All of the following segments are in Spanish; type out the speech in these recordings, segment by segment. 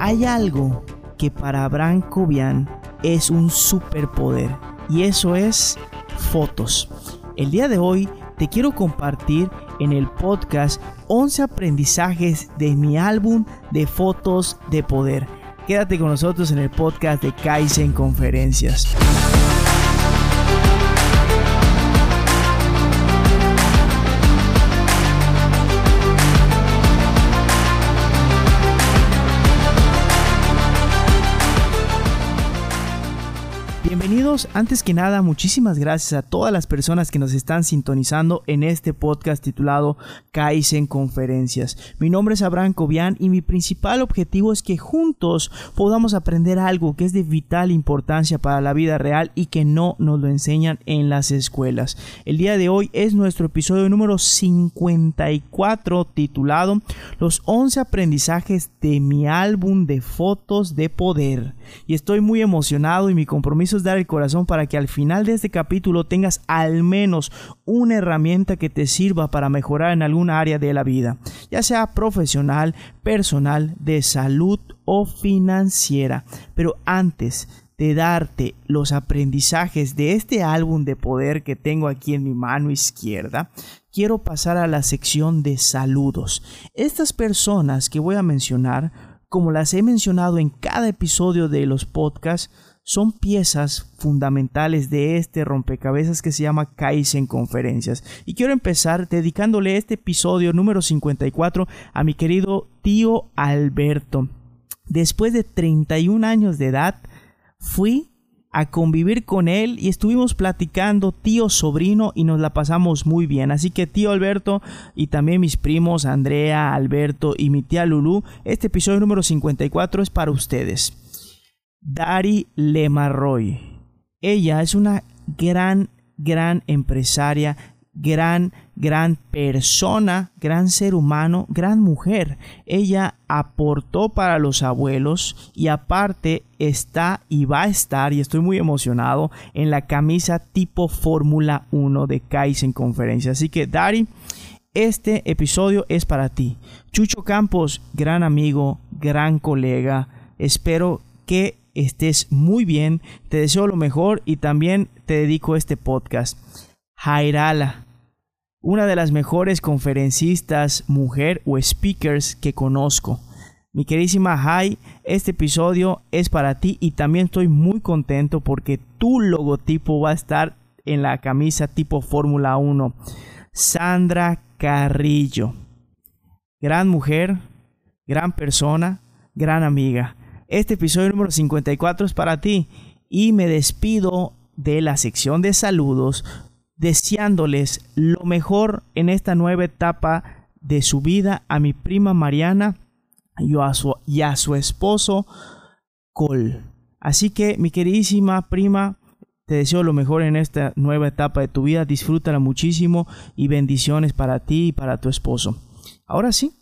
Hay algo que para Abraham Cobian es un superpoder y eso es fotos. El día de hoy te quiero compartir en el podcast 11 aprendizajes de mi álbum de fotos de poder. Quédate con nosotros en el podcast de Kaizen Conferencias. Bienvenidos, antes que nada, muchísimas gracias a todas las personas que nos están sintonizando en este podcast titulado Kaizen Conferencias. Mi nombre es Abraham Cobian y mi principal objetivo es que juntos podamos aprender algo que es de vital importancia para la vida real y que no nos lo enseñan en las escuelas. El día de hoy es nuestro episodio número 54 titulado Los 11 aprendizajes de mi álbum de fotos de poder. Y estoy muy emocionado y mi compromiso dar el corazón para que al final de este capítulo tengas al menos una herramienta que te sirva para mejorar en alguna área de la vida, ya sea profesional, personal, de salud o financiera. Pero antes de darte los aprendizajes de este álbum de poder que tengo aquí en mi mano izquierda, quiero pasar a la sección de saludos. Estas personas que voy a mencionar, como las he mencionado en cada episodio de los podcasts, son piezas fundamentales de este rompecabezas que se llama Kaizen Conferencias. Y quiero empezar dedicándole este episodio número 54 a mi querido tío Alberto. Después de 31 años de edad, fui a convivir con él y estuvimos platicando tío sobrino y nos la pasamos muy bien. Así que tío Alberto y también mis primos Andrea, Alberto y mi tía Lulu, este episodio número 54 es para ustedes. Dari Lemarroy. Ella es una gran, gran empresaria, gran, gran persona, gran ser humano, gran mujer. Ella aportó para los abuelos y aparte está y va a estar, y estoy muy emocionado, en la camisa tipo Fórmula 1 de Kaizen Conferencia. Así que, Dari, este episodio es para ti. Chucho Campos, gran amigo, gran colega. Espero que estés muy bien, te deseo lo mejor y también te dedico este podcast. Jairala, una de las mejores conferencistas mujer o speakers que conozco. Mi queridísima Jai, este episodio es para ti y también estoy muy contento porque tu logotipo va a estar en la camisa tipo Fórmula 1. Sandra Carrillo. Gran mujer, gran persona, gran amiga. Este episodio número 54 es para ti y me despido de la sección de saludos deseándoles lo mejor en esta nueva etapa de su vida a mi prima Mariana y a su, y a su esposo Col. Así que mi queridísima prima, te deseo lo mejor en esta nueva etapa de tu vida, disfrútala muchísimo y bendiciones para ti y para tu esposo. Ahora sí,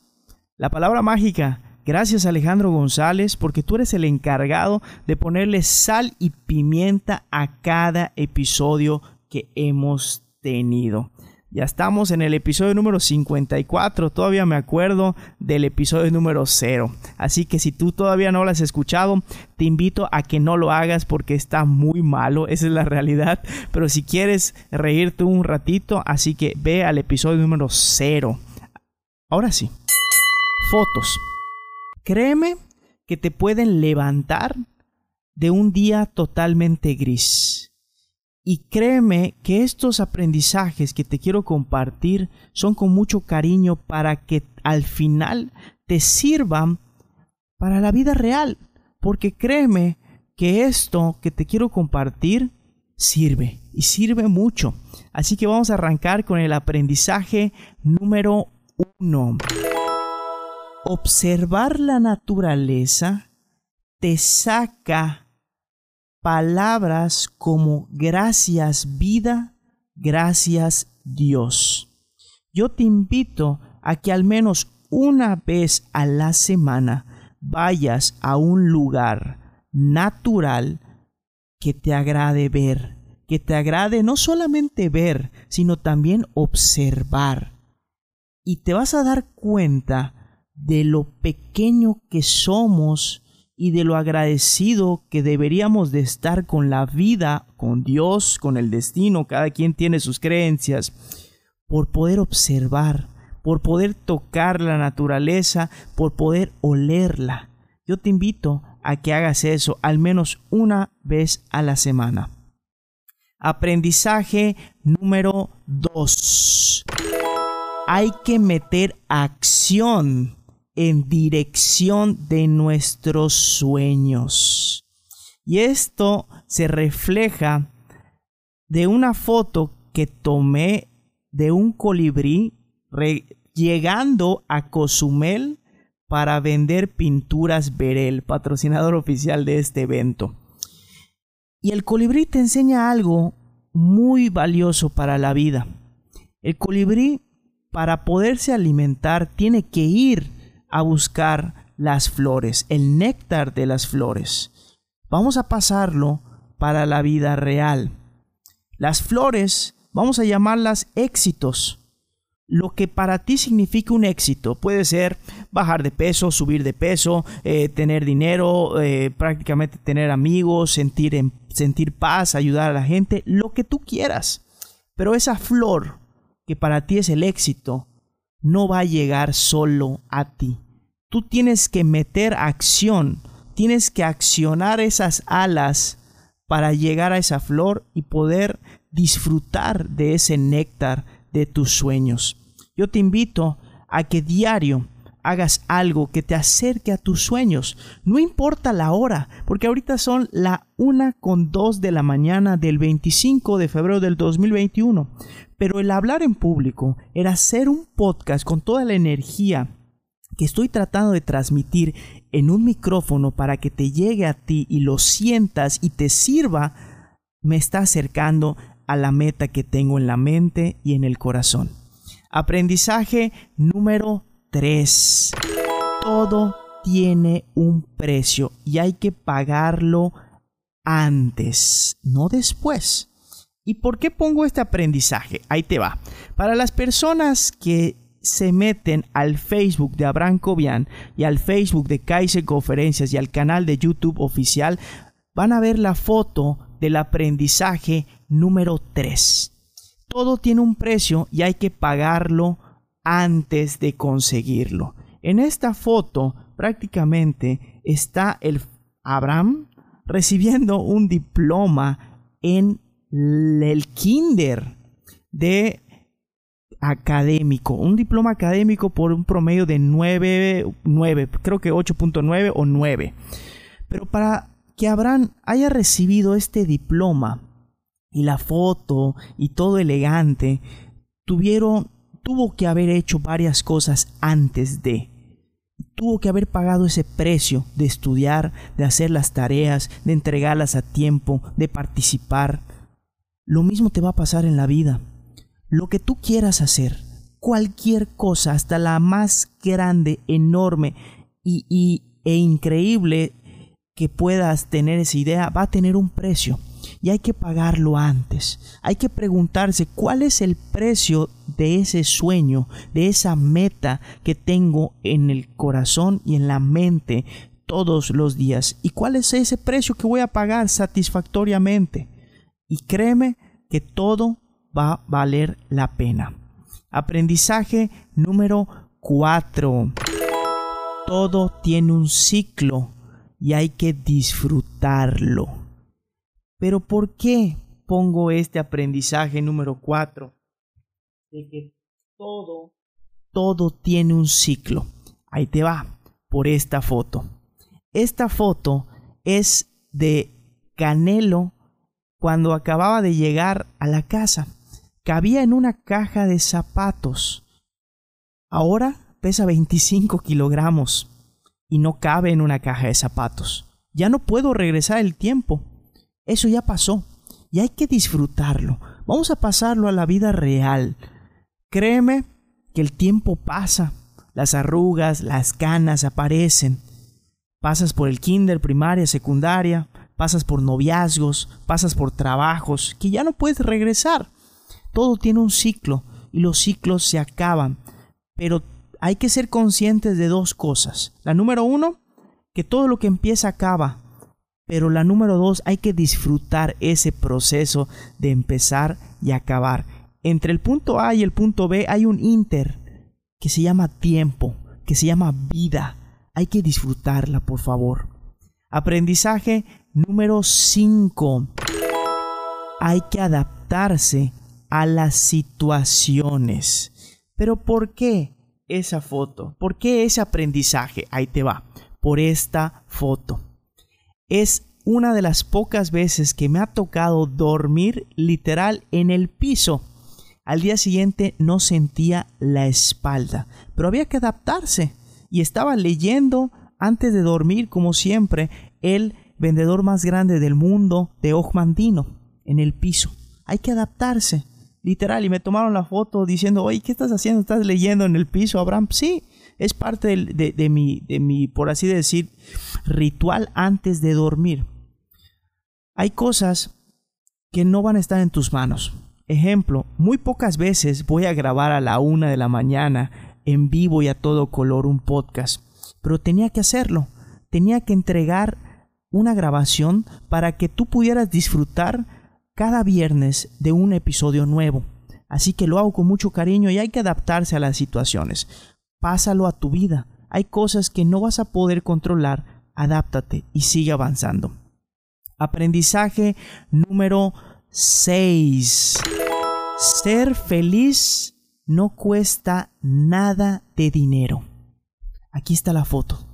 la palabra mágica Gracias Alejandro González porque tú eres el encargado de ponerle sal y pimienta a cada episodio que hemos tenido. Ya estamos en el episodio número 54, todavía me acuerdo del episodio número 0. Así que si tú todavía no lo has escuchado, te invito a que no lo hagas porque está muy malo, esa es la realidad. Pero si quieres reírte un ratito, así que ve al episodio número 0. Ahora sí, fotos. Créeme que te pueden levantar de un día totalmente gris. Y créeme que estos aprendizajes que te quiero compartir son con mucho cariño para que al final te sirvan para la vida real. Porque créeme que esto que te quiero compartir sirve y sirve mucho. Así que vamos a arrancar con el aprendizaje número uno. Observar la naturaleza te saca palabras como gracias vida, gracias Dios. Yo te invito a que al menos una vez a la semana vayas a un lugar natural que te agrade ver, que te agrade no solamente ver, sino también observar. Y te vas a dar cuenta de lo pequeño que somos y de lo agradecido que deberíamos de estar con la vida, con Dios, con el destino, cada quien tiene sus creencias, por poder observar, por poder tocar la naturaleza, por poder olerla. Yo te invito a que hagas eso al menos una vez a la semana. Aprendizaje número 2. Hay que meter acción en dirección de nuestros sueños. Y esto se refleja de una foto que tomé de un colibrí llegando a Cozumel para vender pinturas Berel, patrocinador oficial de este evento. Y el colibrí te enseña algo muy valioso para la vida. El colibrí, para poderse alimentar, tiene que ir a buscar las flores, el néctar de las flores. Vamos a pasarlo para la vida real. Las flores, vamos a llamarlas éxitos lo que para ti significa un éxito. Puede ser bajar de peso, subir de peso, eh, tener dinero, eh, prácticamente tener amigos, sentir, sentir paz, ayudar a la gente, lo que tú quieras. Pero esa flor que para ti es el éxito, no va a llegar solo a ti. Tú tienes que meter acción, tienes que accionar esas alas para llegar a esa flor y poder disfrutar de ese néctar de tus sueños. Yo te invito a que diario hagas algo que te acerque a tus sueños. No importa la hora, porque ahorita son la una con dos de la mañana del 25 de febrero del 2021. Pero el hablar en público, el hacer un podcast con toda la energía que estoy tratando de transmitir en un micrófono para que te llegue a ti y lo sientas y te sirva, me está acercando a la meta que tengo en la mente y en el corazón. Aprendizaje número 3. Todo tiene un precio y hay que pagarlo antes, no después. ¿Y por qué pongo este aprendizaje? Ahí te va. Para las personas que se meten al Facebook de Abraham Cobian y al Facebook de Kaiser Conferencias y al canal de YouTube oficial, van a ver la foto del aprendizaje número 3. Todo tiene un precio y hay que pagarlo antes de conseguirlo. En esta foto prácticamente está el Abraham recibiendo un diploma en el kinder de académico, un diploma académico por un promedio de 9, 9 creo que 8.9 o 9. Pero para que Abraham haya recibido este diploma y la foto y todo elegante, tuvieron, tuvo que haber hecho varias cosas antes de. Tuvo que haber pagado ese precio de estudiar, de hacer las tareas, de entregarlas a tiempo, de participar. Lo mismo te va a pasar en la vida. Lo que tú quieras hacer, cualquier cosa, hasta la más grande, enorme y, e increíble que puedas tener esa idea, va a tener un precio y hay que pagarlo antes. Hay que preguntarse cuál es el precio de ese sueño, de esa meta que tengo en el corazón y en la mente todos los días y cuál es ese precio que voy a pagar satisfactoriamente. Y créeme que todo va a valer la pena. Aprendizaje número 4. Todo tiene un ciclo y hay que disfrutarlo. Pero ¿por qué pongo este aprendizaje número 4? De que todo, todo tiene un ciclo. Ahí te va, por esta foto. Esta foto es de Canelo cuando acababa de llegar a la casa. Cabía en una caja de zapatos. Ahora pesa 25 kilogramos y no cabe en una caja de zapatos. Ya no puedo regresar el tiempo. Eso ya pasó y hay que disfrutarlo. Vamos a pasarlo a la vida real. Créeme que el tiempo pasa, las arrugas, las canas aparecen. Pasas por el kinder, primaria, secundaria, pasas por noviazgos, pasas por trabajos que ya no puedes regresar. Todo tiene un ciclo y los ciclos se acaban. Pero hay que ser conscientes de dos cosas. La número uno, que todo lo que empieza acaba. Pero la número dos, hay que disfrutar ese proceso de empezar y acabar. Entre el punto A y el punto B hay un inter que se llama tiempo, que se llama vida. Hay que disfrutarla, por favor. Aprendizaje número 5. Hay que adaptarse a las situaciones. Pero ¿por qué esa foto? ¿Por qué ese aprendizaje? Ahí te va. Por esta foto. Es una de las pocas veces que me ha tocado dormir literal en el piso. Al día siguiente no sentía la espalda, pero había que adaptarse y estaba leyendo antes de dormir, como siempre, el vendedor más grande del mundo de Ojmandino en el piso. Hay que adaptarse, literal. Y me tomaron la foto diciendo, oye, ¿qué estás haciendo? ¿Estás leyendo en el piso, Abraham? Sí, es parte de, mi, de mi, por así decir, ritual antes de dormir. Hay cosas que no van a estar en tus manos. Ejemplo, muy pocas veces voy a grabar a la una de la mañana en vivo y a todo color un podcast, pero tenía que hacerlo. Tenía que entregar una grabación para que tú pudieras disfrutar cada viernes de un episodio nuevo. Así que lo hago con mucho cariño y hay que adaptarse a las situaciones. Pásalo a tu vida. Hay cosas que no vas a poder controlar. Adáptate y sigue avanzando. Aprendizaje número 6. Ser feliz no cuesta nada de dinero. Aquí está la foto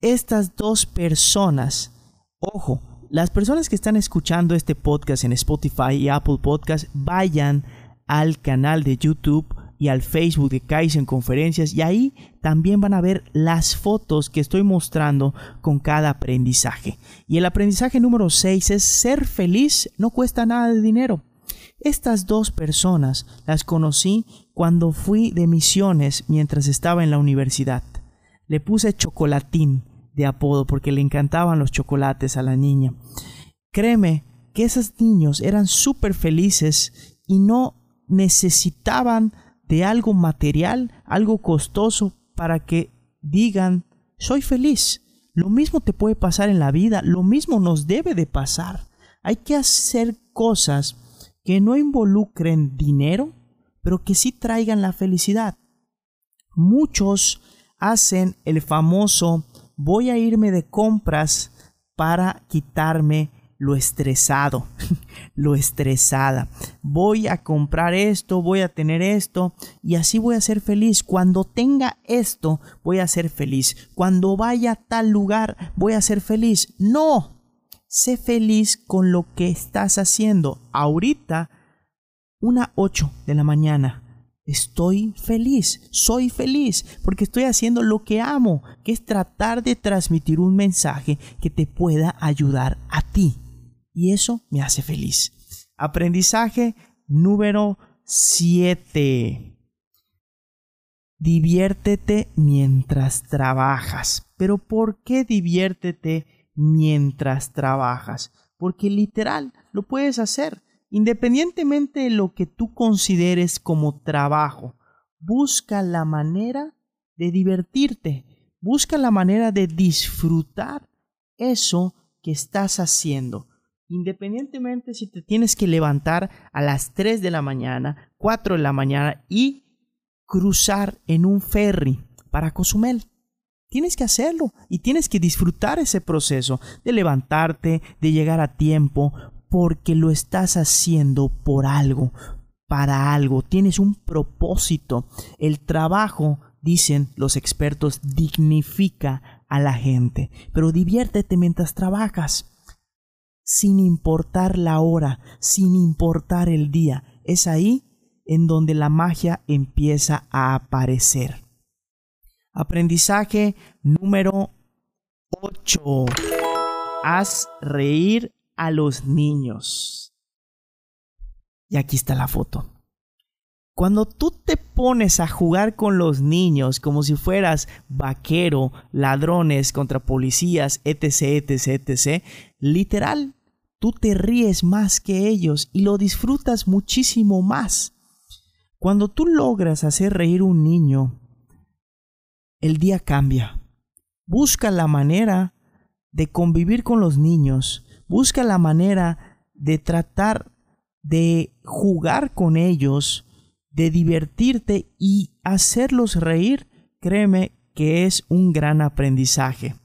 estas dos personas, ojo, las personas que están escuchando este podcast en Spotify y Apple Podcast, vayan al canal de YouTube y al Facebook de Kaizen Conferencias y ahí también van a ver las fotos que estoy mostrando con cada aprendizaje. Y el aprendizaje número 6 es ser feliz no cuesta nada de dinero. Estas dos personas las conocí cuando fui de misiones mientras estaba en la universidad. Le puse chocolatín de apodo porque le encantaban los chocolates a la niña. Créeme que esos niños eran súper felices y no necesitaban de algo material, algo costoso para que digan, soy feliz. Lo mismo te puede pasar en la vida, lo mismo nos debe de pasar. Hay que hacer cosas que no involucren dinero, pero que sí traigan la felicidad. Muchos hacen el famoso voy a irme de compras para quitarme lo estresado, lo estresada. Voy a comprar esto, voy a tener esto y así voy a ser feliz. Cuando tenga esto, voy a ser feliz. Cuando vaya a tal lugar, voy a ser feliz. No, sé feliz con lo que estás haciendo. Ahorita, una 8 de la mañana, Estoy feliz, soy feliz, porque estoy haciendo lo que amo, que es tratar de transmitir un mensaje que te pueda ayudar a ti. Y eso me hace feliz. Aprendizaje número 7. Diviértete mientras trabajas. Pero ¿por qué diviértete mientras trabajas? Porque literal lo puedes hacer. Independientemente de lo que tú consideres como trabajo, busca la manera de divertirte, busca la manera de disfrutar eso que estás haciendo. Independientemente si te tienes que levantar a las 3 de la mañana, 4 de la mañana y cruzar en un ferry para Cozumel. Tienes que hacerlo y tienes que disfrutar ese proceso de levantarte, de llegar a tiempo, porque lo estás haciendo por algo, para algo, tienes un propósito. El trabajo, dicen los expertos, dignifica a la gente, pero diviértete mientras trabajas, sin importar la hora, sin importar el día. Es ahí en donde la magia empieza a aparecer. Aprendizaje número 8. Haz reír a los niños. Y aquí está la foto. Cuando tú te pones a jugar con los niños como si fueras vaquero, ladrones contra policías, etc., etc., etc., literal, tú te ríes más que ellos y lo disfrutas muchísimo más. Cuando tú logras hacer reír un niño, el día cambia. Busca la manera de convivir con los niños, busca la manera de tratar de jugar con ellos, de divertirte y hacerlos reír, créeme que es un gran aprendizaje.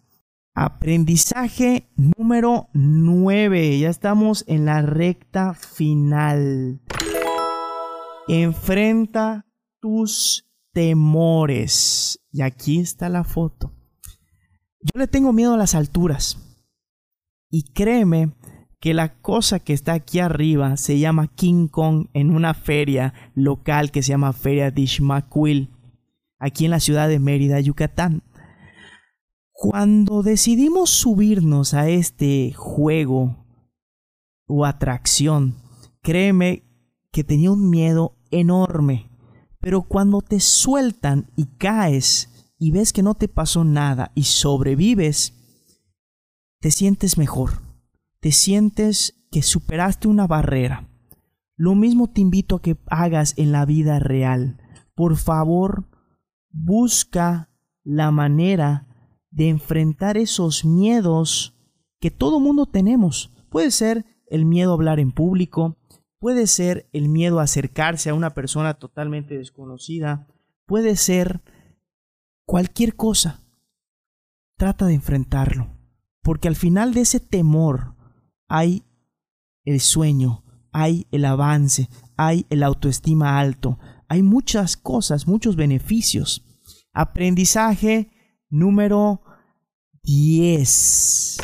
Aprendizaje número 9. Ya estamos en la recta final. Enfrenta tus temores. Y aquí está la foto. Yo le tengo miedo a las alturas. Y créeme que la cosa que está aquí arriba se llama King Kong en una feria local que se llama Feria de Ishmaquil, aquí en la ciudad de Mérida, Yucatán. Cuando decidimos subirnos a este juego o atracción, créeme que tenía un miedo enorme. Pero cuando te sueltan y caes y ves que no te pasó nada y sobrevives, te sientes mejor te sientes que superaste una barrera. Lo mismo te invito a que hagas en la vida real. Por favor, busca la manera de enfrentar esos miedos que todo mundo tenemos. Puede ser el miedo a hablar en público, puede ser el miedo a acercarse a una persona totalmente desconocida, puede ser cualquier cosa. Trata de enfrentarlo, porque al final de ese temor hay el sueño, hay el avance, hay el autoestima alto, hay muchas cosas, muchos beneficios. Aprendizaje número 10.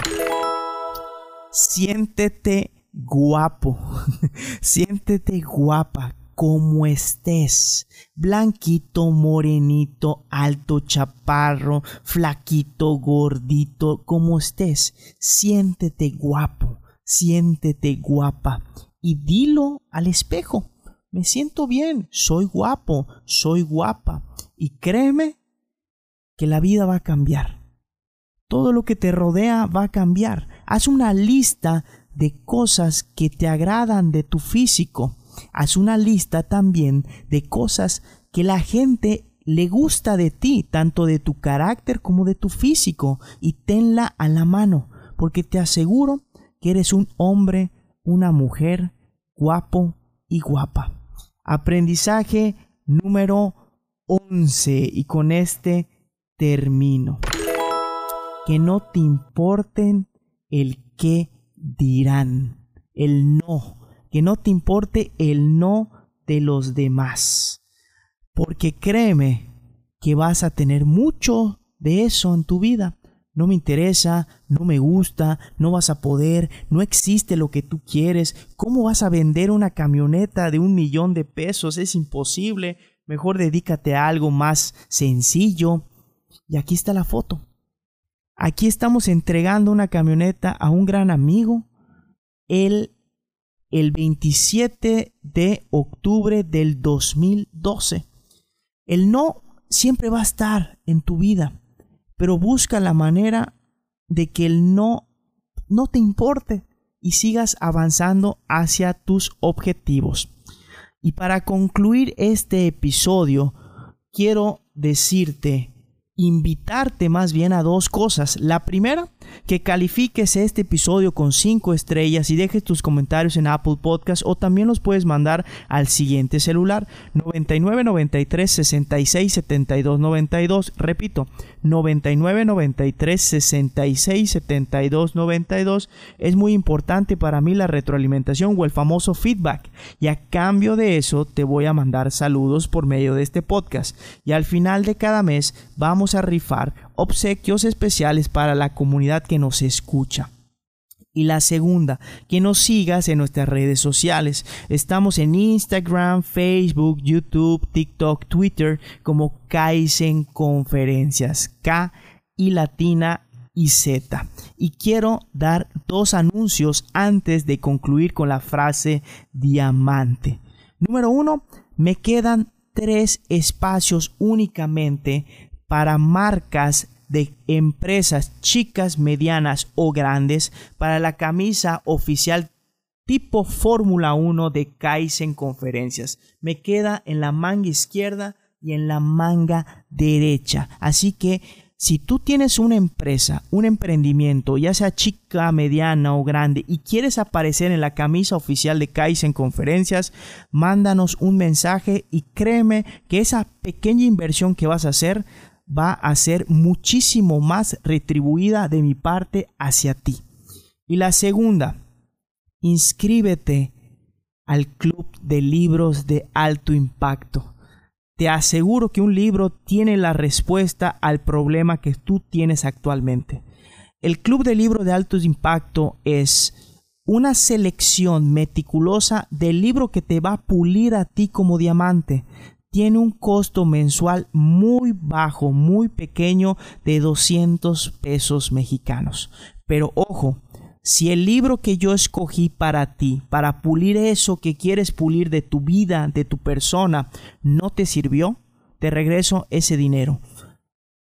Siéntete guapo, siéntete guapa, como estés, blanquito, morenito, alto, chaparro, flaquito, gordito, como estés, siéntete guapo. Siéntete guapa. Y dilo al espejo. Me siento bien, soy guapo, soy guapa. Y créeme que la vida va a cambiar. Todo lo que te rodea va a cambiar. Haz una lista de cosas que te agradan de tu físico. Haz una lista también de cosas que la gente le gusta de ti, tanto de tu carácter como de tu físico, y tenla a la mano, porque te aseguro que eres un hombre, una mujer guapo y guapa. Aprendizaje número 11 y con este termino. Que no te importen el qué dirán, el no, que no te importe el no de los demás. Porque créeme que vas a tener mucho de eso en tu vida no me interesa, no me gusta, no vas a poder, no existe lo que tú quieres, ¿cómo vas a vender una camioneta de un millón de pesos? Es imposible, mejor dedícate a algo más sencillo. Y aquí está la foto. Aquí estamos entregando una camioneta a un gran amigo el, el 27 de octubre del 2012. El no siempre va a estar en tu vida pero busca la manera de que el no no te importe y sigas avanzando hacia tus objetivos. Y para concluir este episodio, quiero decirte invitarte más bien a dos cosas. La primera, que califiques este episodio con 5 estrellas y dejes tus comentarios en Apple Podcast o también los puedes mandar al siguiente celular 99 93 66 72 92. Repito, 99 93 66 72 92. Es muy importante para mí la retroalimentación o el famoso feedback. Y a cambio de eso te voy a mandar saludos por medio de este podcast. Y al final de cada mes vamos a rifar obsequios especiales para la comunidad que nos escucha. Y la segunda, que nos sigas en nuestras redes sociales. Estamos en Instagram, Facebook, YouTube, TikTok, Twitter como Kaizen Conferencias. K y latina y Z. Y quiero dar dos anuncios antes de concluir con la frase diamante. Número uno, me quedan tres espacios únicamente para marcas de empresas chicas, medianas o grandes para la camisa oficial tipo Fórmula 1 de Kaizen Conferencias. Me queda en la manga izquierda y en la manga derecha. Así que si tú tienes una empresa, un emprendimiento, ya sea chica, mediana o grande, y quieres aparecer en la camisa oficial de Kaizen Conferencias, mándanos un mensaje y créeme que esa pequeña inversión que vas a hacer va a ser muchísimo más retribuida de mi parte hacia ti. Y la segunda, inscríbete al club de libros de alto impacto. Te aseguro que un libro tiene la respuesta al problema que tú tienes actualmente. El Club de Libro de Alto Impacto es una selección meticulosa del libro que te va a pulir a ti como diamante. Tiene un costo mensual muy bajo, muy pequeño, de 200 pesos mexicanos. Pero ojo, si el libro que yo escogí para ti, para pulir eso que quieres pulir de tu vida, de tu persona, no te sirvió, te regreso ese dinero.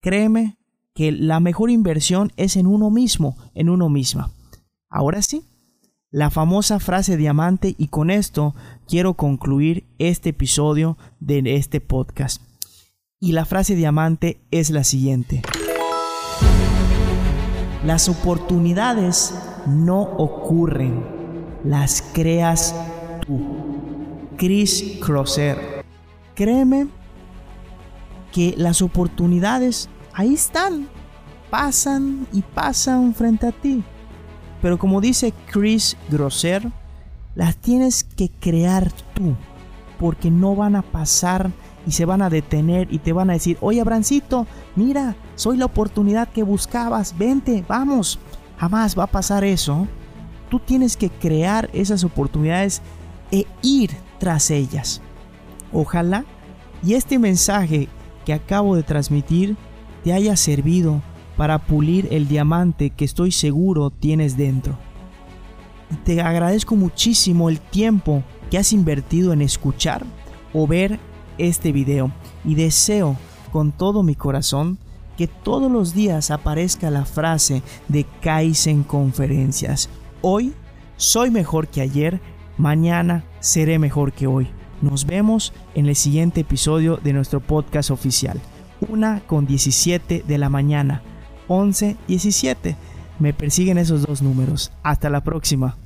Créeme que la mejor inversión es en uno mismo, en uno misma. Ahora sí, la famosa frase diamante y con esto quiero concluir este episodio de este podcast. Y la frase diamante es la siguiente. Las oportunidades no ocurren, las creas tú. Chris Crosser. Créeme que las oportunidades ahí están, pasan y pasan frente a ti. Pero como dice Chris Grosser, las tienes que crear tú, porque no van a pasar y se van a detener y te van a decir, oye Abrancito, mira, soy la oportunidad que buscabas, vente, vamos. Jamás va a pasar eso. Tú tienes que crear esas oportunidades e ir tras ellas. Ojalá y este mensaje que acabo de transmitir te haya servido para pulir el diamante que estoy seguro tienes dentro. Te agradezco muchísimo el tiempo que has invertido en escuchar o ver este video y deseo con todo mi corazón que todos los días aparezca la frase de Kaizen Conferencias. Hoy soy mejor que ayer, mañana seré mejor que hoy. Nos vemos en el siguiente episodio de nuestro podcast oficial. Una con 17 de la mañana. 11, 17. Me persiguen esos dos números. Hasta la próxima.